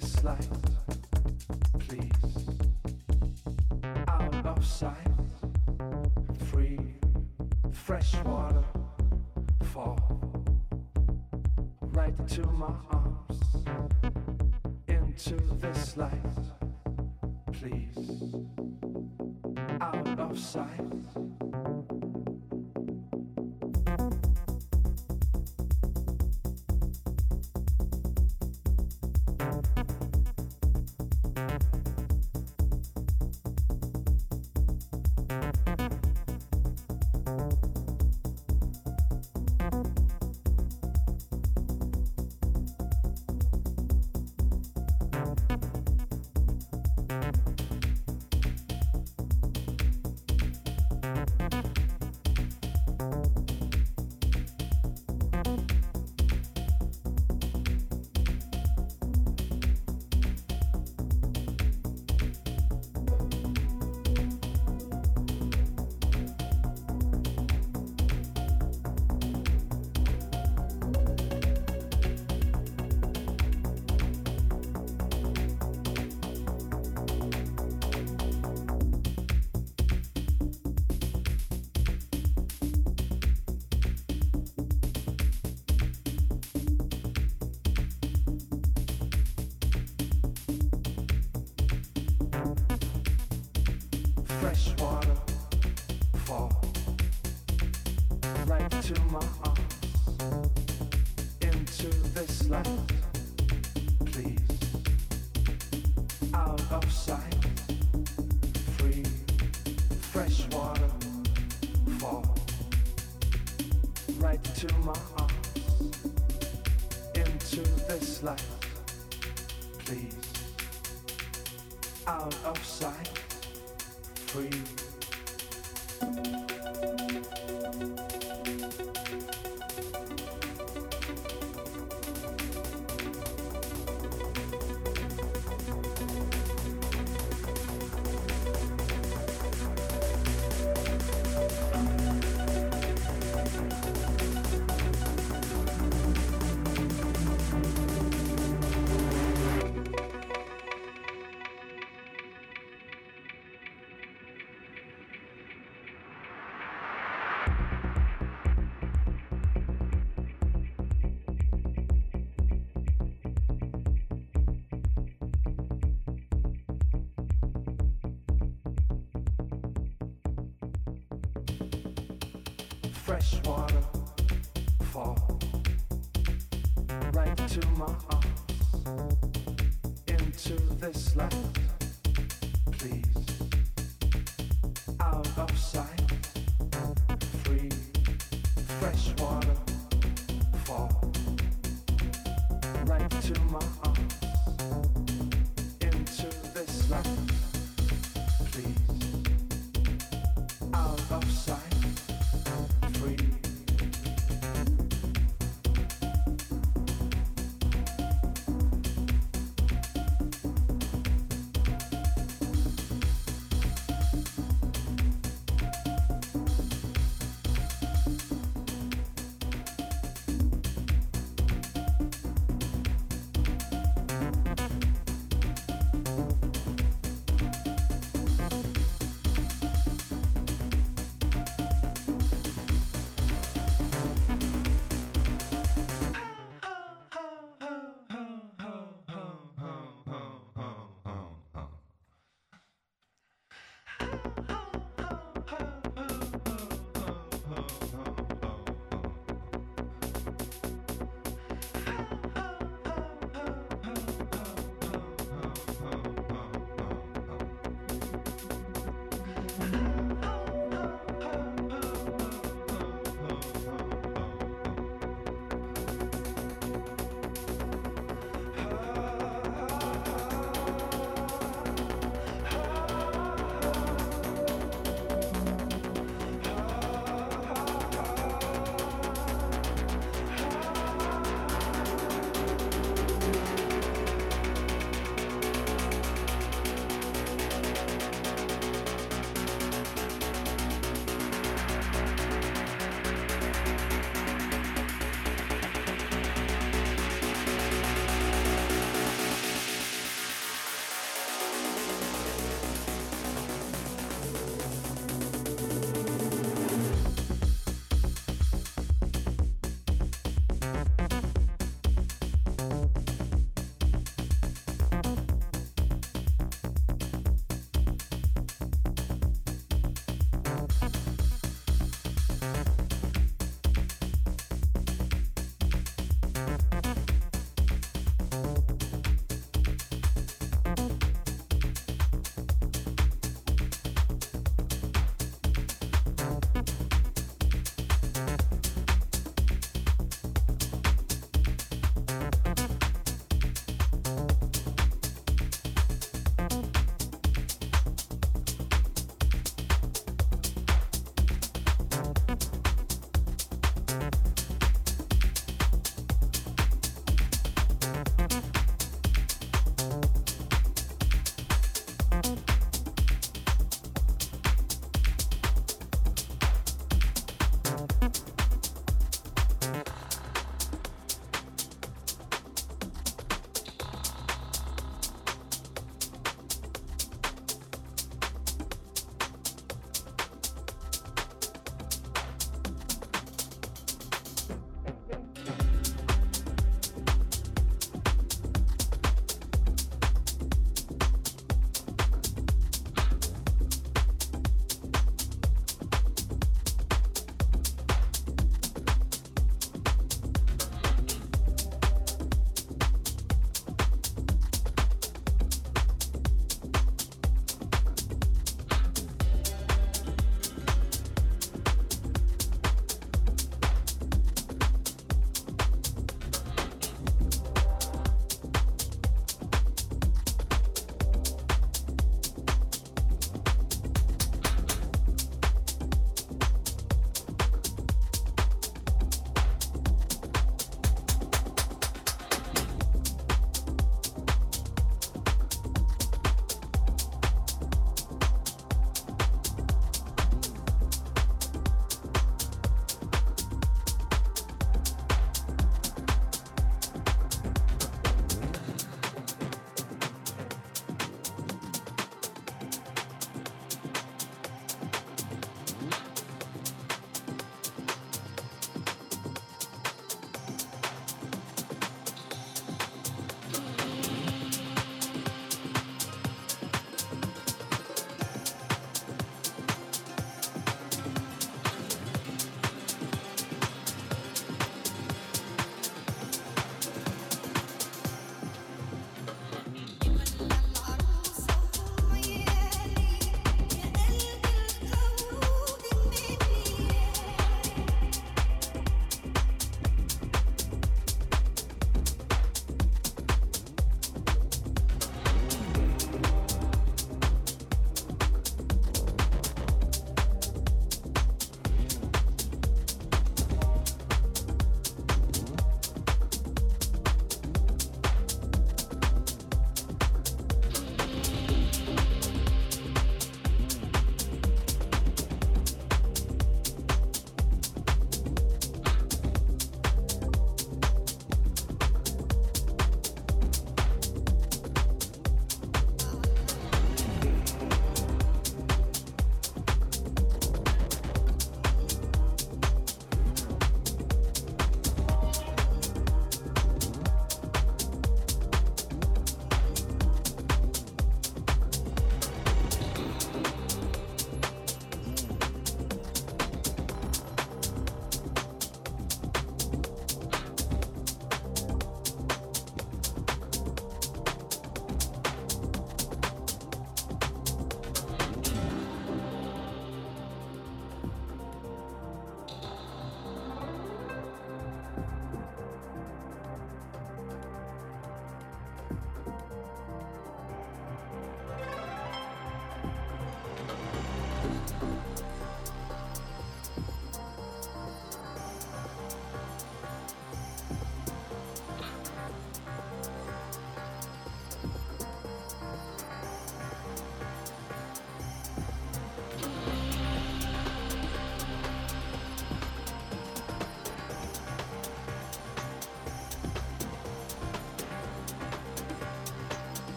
this light, please. Out of sight, free, fresh water, fall right into my fresh water fall right to my arms. Into this land please. Out of sight free fresh water fall right to my arms. Into this life please. Out of sight 吹。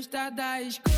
Festa da escola.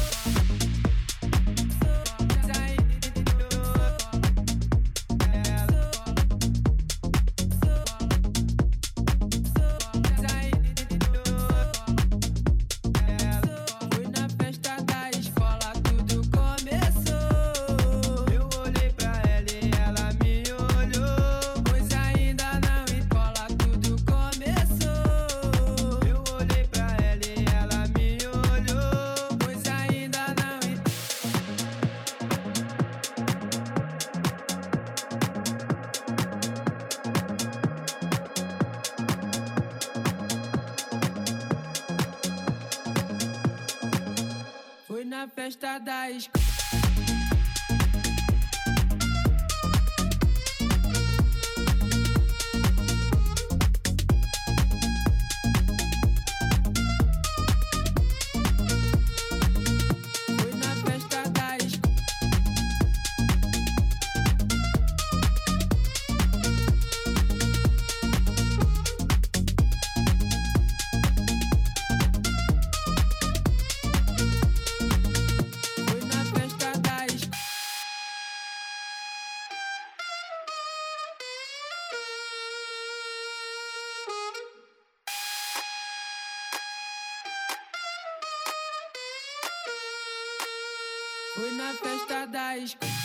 Fui na festa da escola.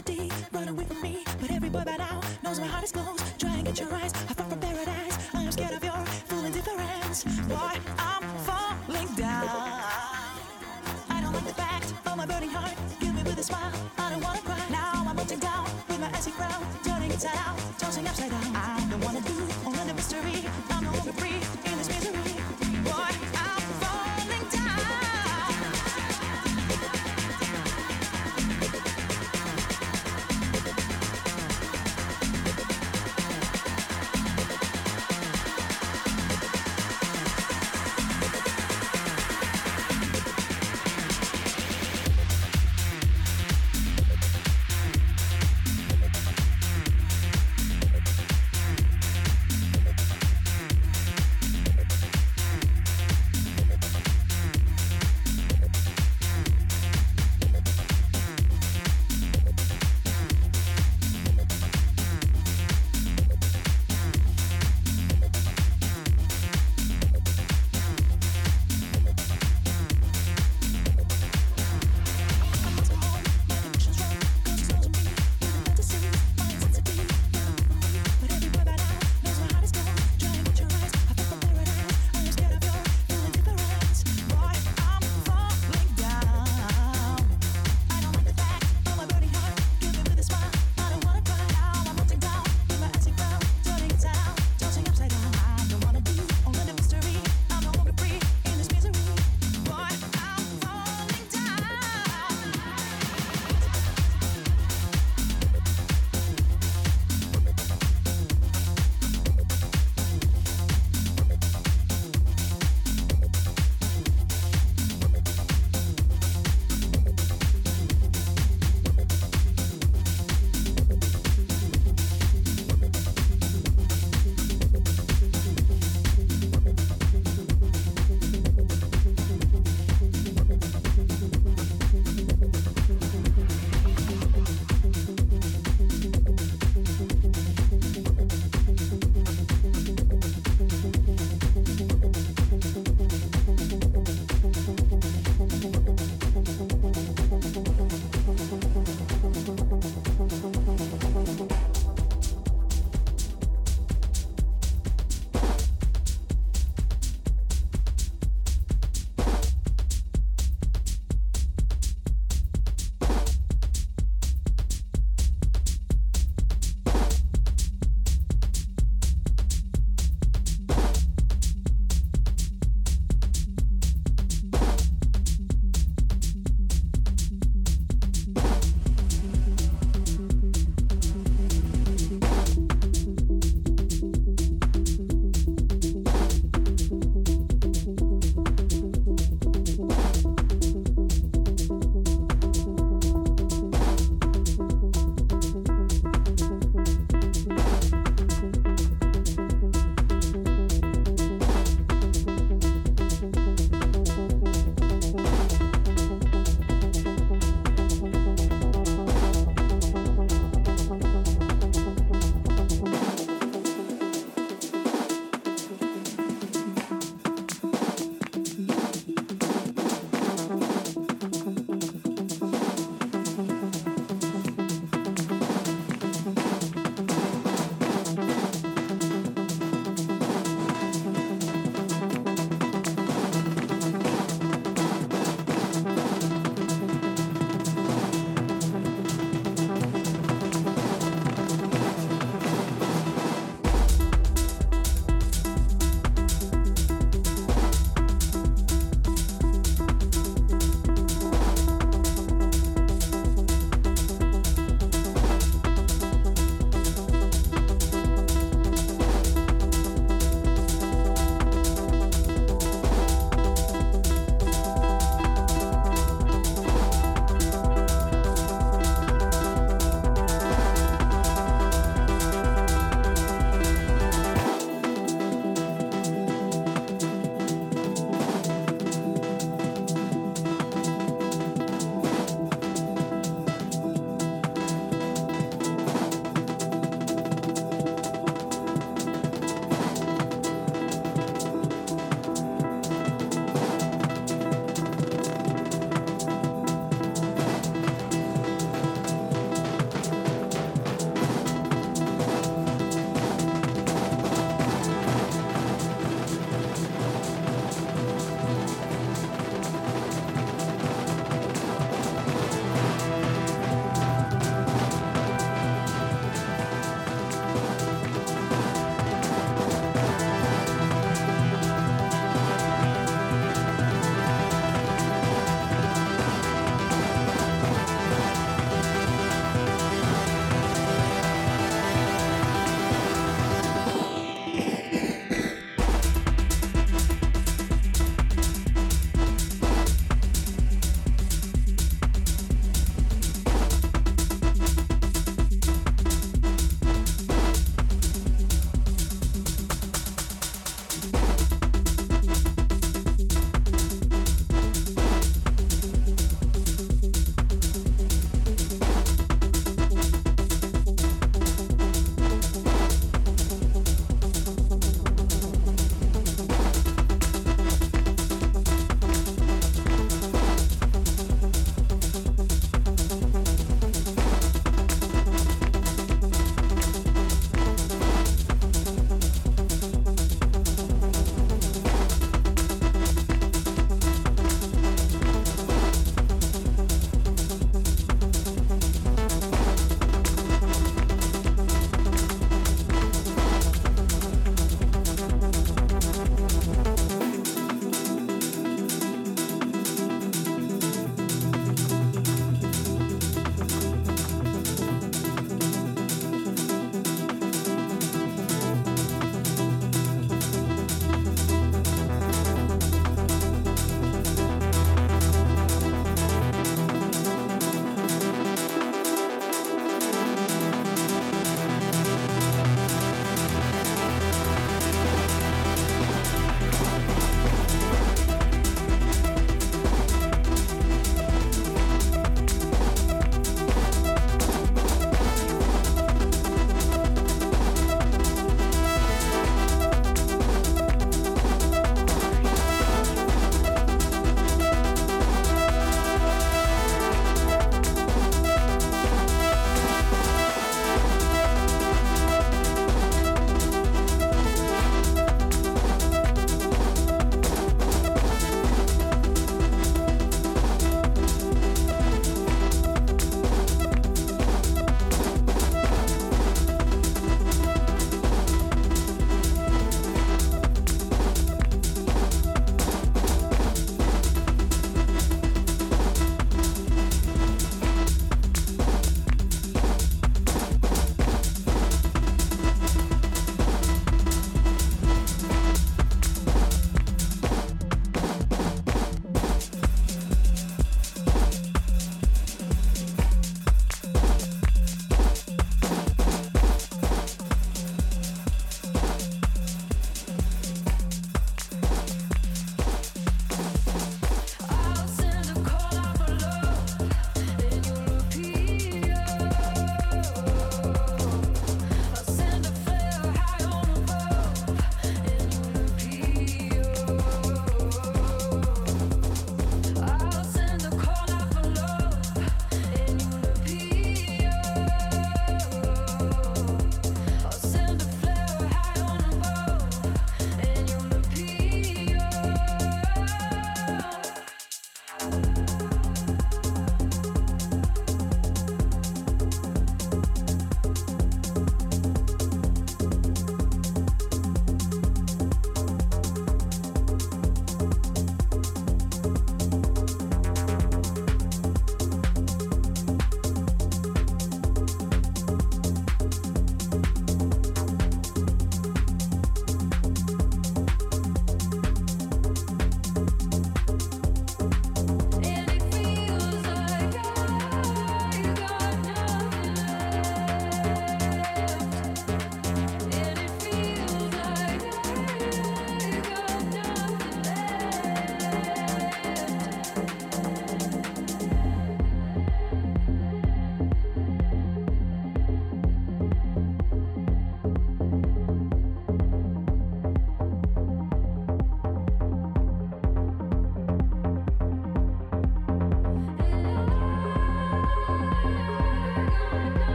a D, run away from me. But every boy by now knows my heart is closed.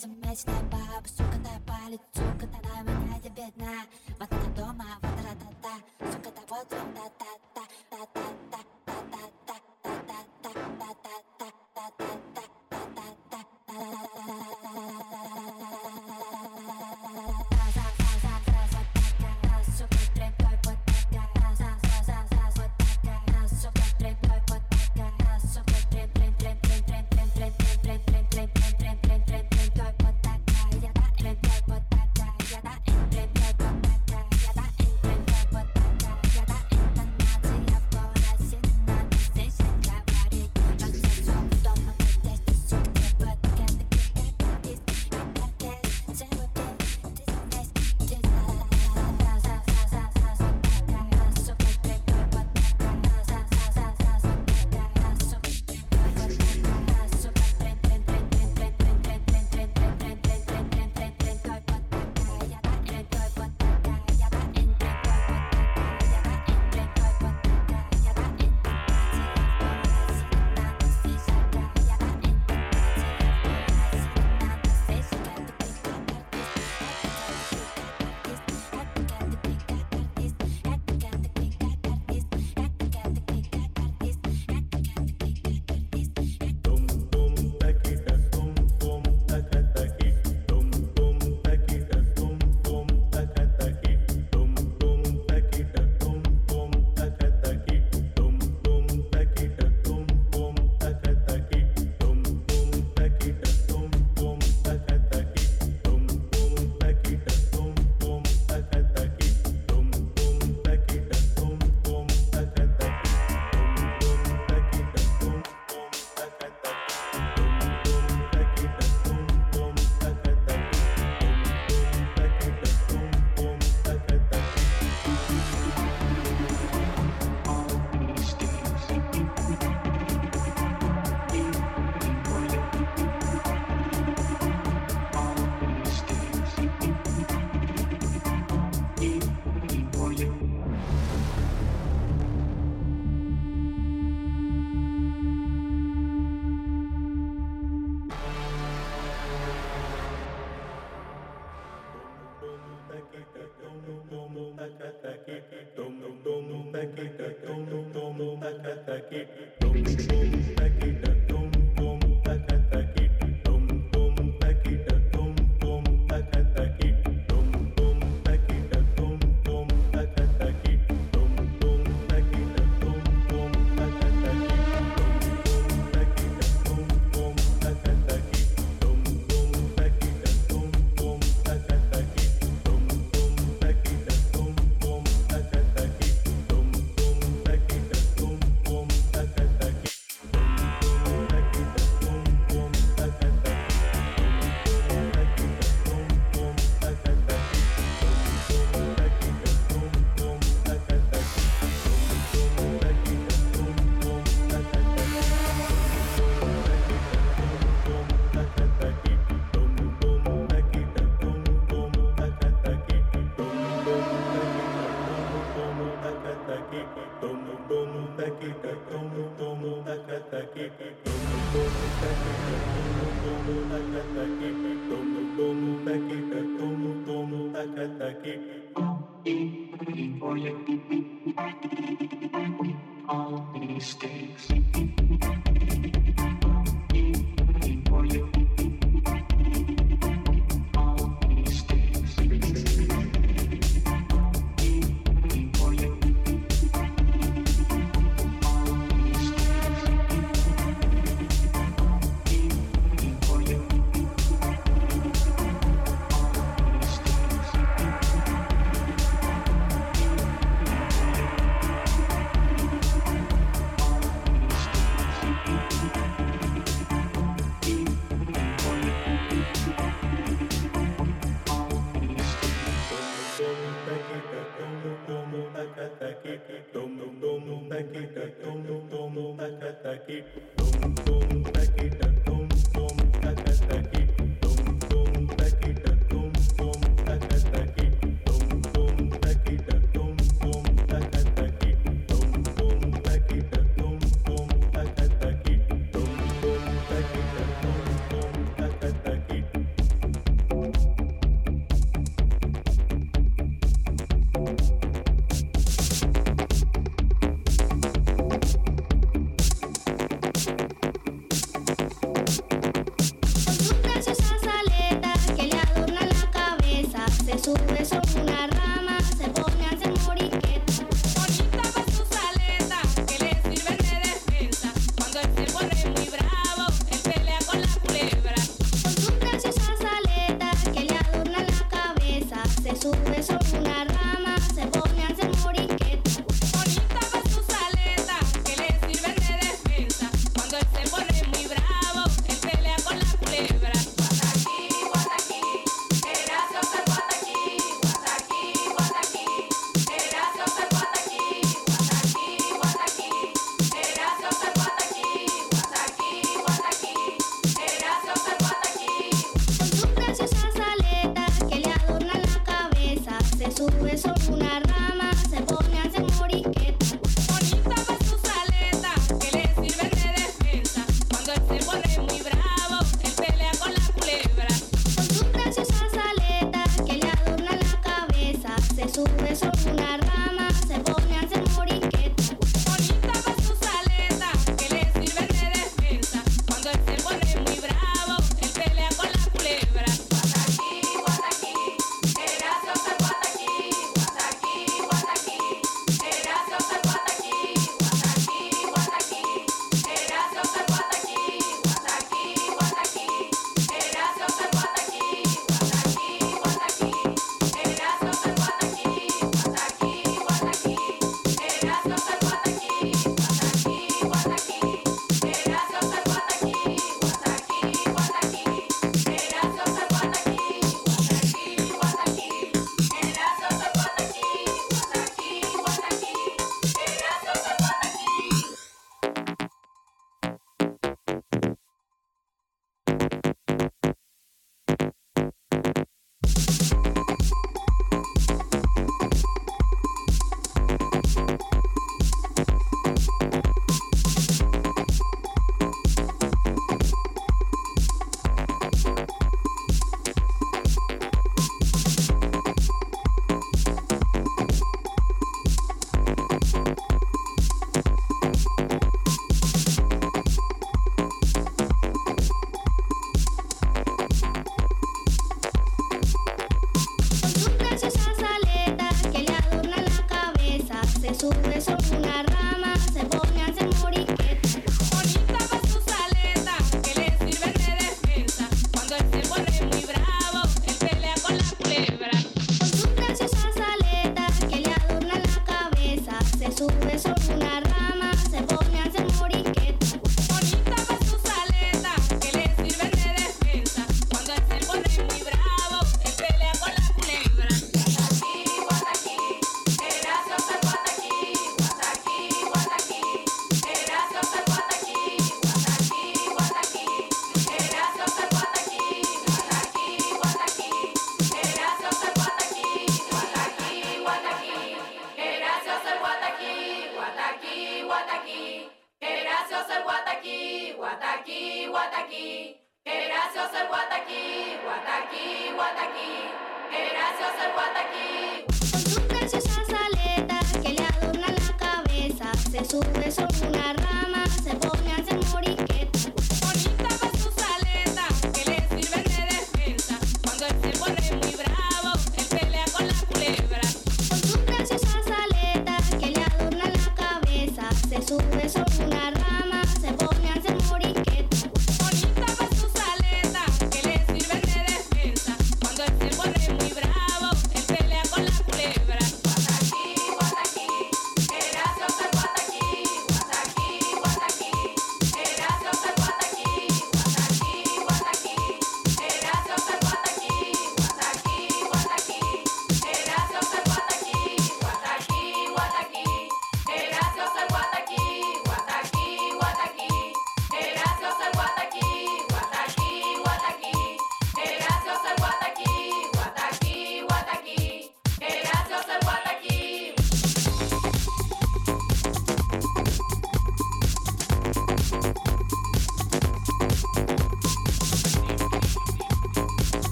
едем баба, сука, да палит, сука, да на меня я дна. Вот она дома, вот ра-та-та, сука, да вот вам да